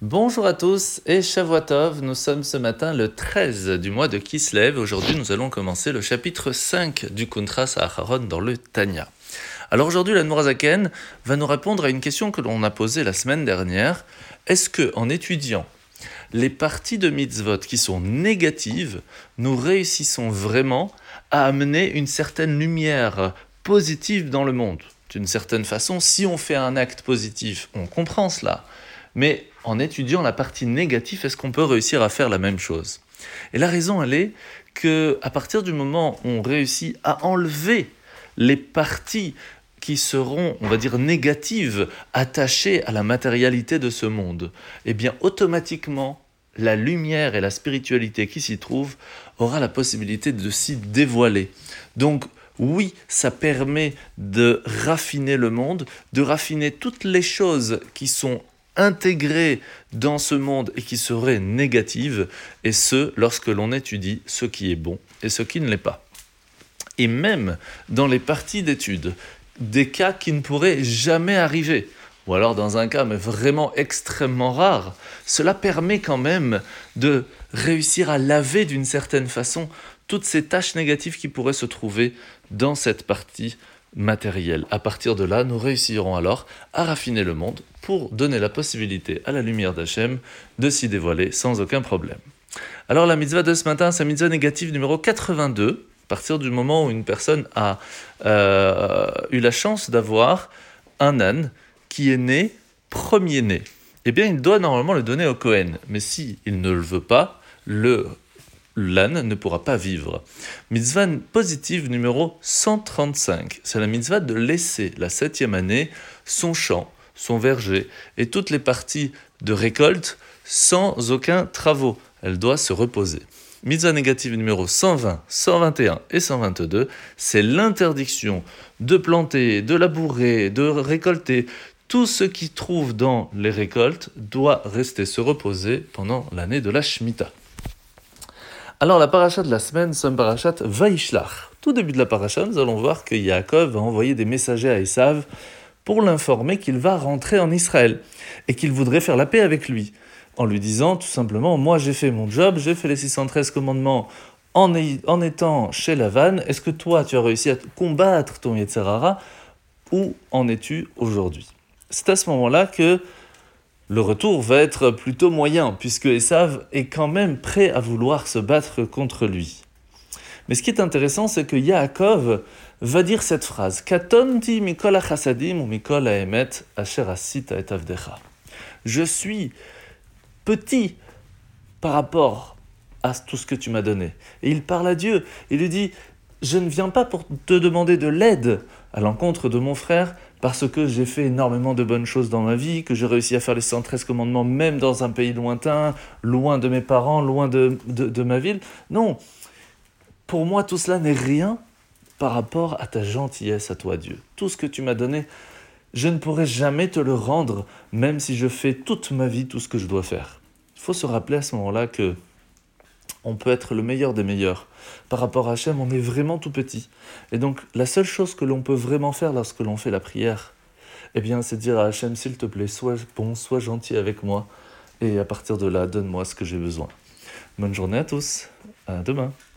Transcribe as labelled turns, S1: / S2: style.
S1: Bonjour à tous et Shavuotov, nous sommes ce matin le 13 du mois de Kislev. Aujourd'hui, nous allons commencer le chapitre 5 du Kuntras Aharon dans le Tanya. Alors aujourd'hui, la Nourazaken va nous répondre à une question que l'on a posée la semaine dernière. Est-ce que, en étudiant les parties de mitzvot qui sont négatives, nous réussissons vraiment à amener une certaine lumière positive dans le monde? D'une certaine façon, si on fait un acte positif, on comprend cela. Mais en étudiant la partie négative, est-ce qu'on peut réussir à faire la même chose? Et la raison, elle est que à partir du moment où on réussit à enlever les parties qui seront, on va dire, négatives, attachées à la matérialité de ce monde, eh bien, automatiquement, la lumière et la spiritualité qui s'y trouvent aura la possibilité de s'y dévoiler. Donc, oui, ça permet de raffiner le monde, de raffiner toutes les choses qui sont intégrées dans ce monde et qui seraient négatives, et ce, lorsque l'on étudie ce qui est bon et ce qui ne l'est pas. Et même dans les parties d'études, des cas qui ne pourraient jamais arriver, ou alors dans un cas mais vraiment extrêmement rare, cela permet quand même de réussir à laver d'une certaine façon toutes ces tâches négatives qui pourraient se trouver dans cette partie matériel. À partir de là, nous réussirons alors à raffiner le monde pour donner la possibilité à la lumière d'Hachem de s'y dévoiler sans aucun problème. Alors la mitzvah de ce matin, c'est la mitzvah négative numéro 82, à partir du moment où une personne a euh, eu la chance d'avoir un âne qui est né premier-né. Eh bien, il doit normalement le donner au Cohen. Mais si il ne le veut pas, le l'âne ne pourra pas vivre. Mitzvah positive numéro 135, c'est la mitzvah de laisser la septième année son champ, son verger et toutes les parties de récolte sans aucun travaux. Elle doit se reposer. Mitzvah négative numéro 120, 121 et 122, c'est l'interdiction de planter, de labourer, de récolter. Tout ce qui trouve dans les récoltes doit rester se reposer pendant l'année de la Shemitah. Alors la paracha de la semaine, c'est une parachat Vaishlach. Tout début de la paracha, nous allons voir que Yaakov va envoyer des messagers à Esav pour l'informer qu'il va rentrer en Israël et qu'il voudrait faire la paix avec lui, en lui disant tout simplement Moi j'ai fait mon job, j'ai fait les 613 commandements en, en étant chez Lavan, est-ce que toi tu as réussi à combattre ton Yetzerara Où en es-tu aujourd'hui? C'est à ce moment-là que le retour va être plutôt moyen, puisque Esav est quand même prêt à vouloir se battre contre lui. Mais ce qui est intéressant, c'est que Yaakov va dire cette phrase Katonti mikol ou mikol et Je suis petit par rapport à tout ce que tu m'as donné. Et il parle à Dieu. Il lui dit Je ne viens pas pour te demander de l'aide à l'encontre de mon frère, parce que j'ai fait énormément de bonnes choses dans ma vie, que j'ai réussi à faire les 113 commandements même dans un pays lointain, loin de mes parents, loin de, de, ma ville. Non, pour moi tout cela n'est rien par rapport à ta gentillesse à toi Dieu. Tout ce que tu m'as donné, je ne pourrai jamais te le rendre, même si je fais toute ma vie tout ce que je dois faire. Il faut se rappeler à ce moment-là que on peut être le meilleur des meilleurs. Par rapport à Hachem, on est vraiment tout petit. Et donc, la seule chose que l'on peut vraiment faire lorsque l'on fait la prière, eh bien, c'est dire à Hachem, s'il te plaît, sois bon, sois gentil avec moi, et à partir de là, donne-moi ce que j'ai besoin. Bonne journée à tous, à demain.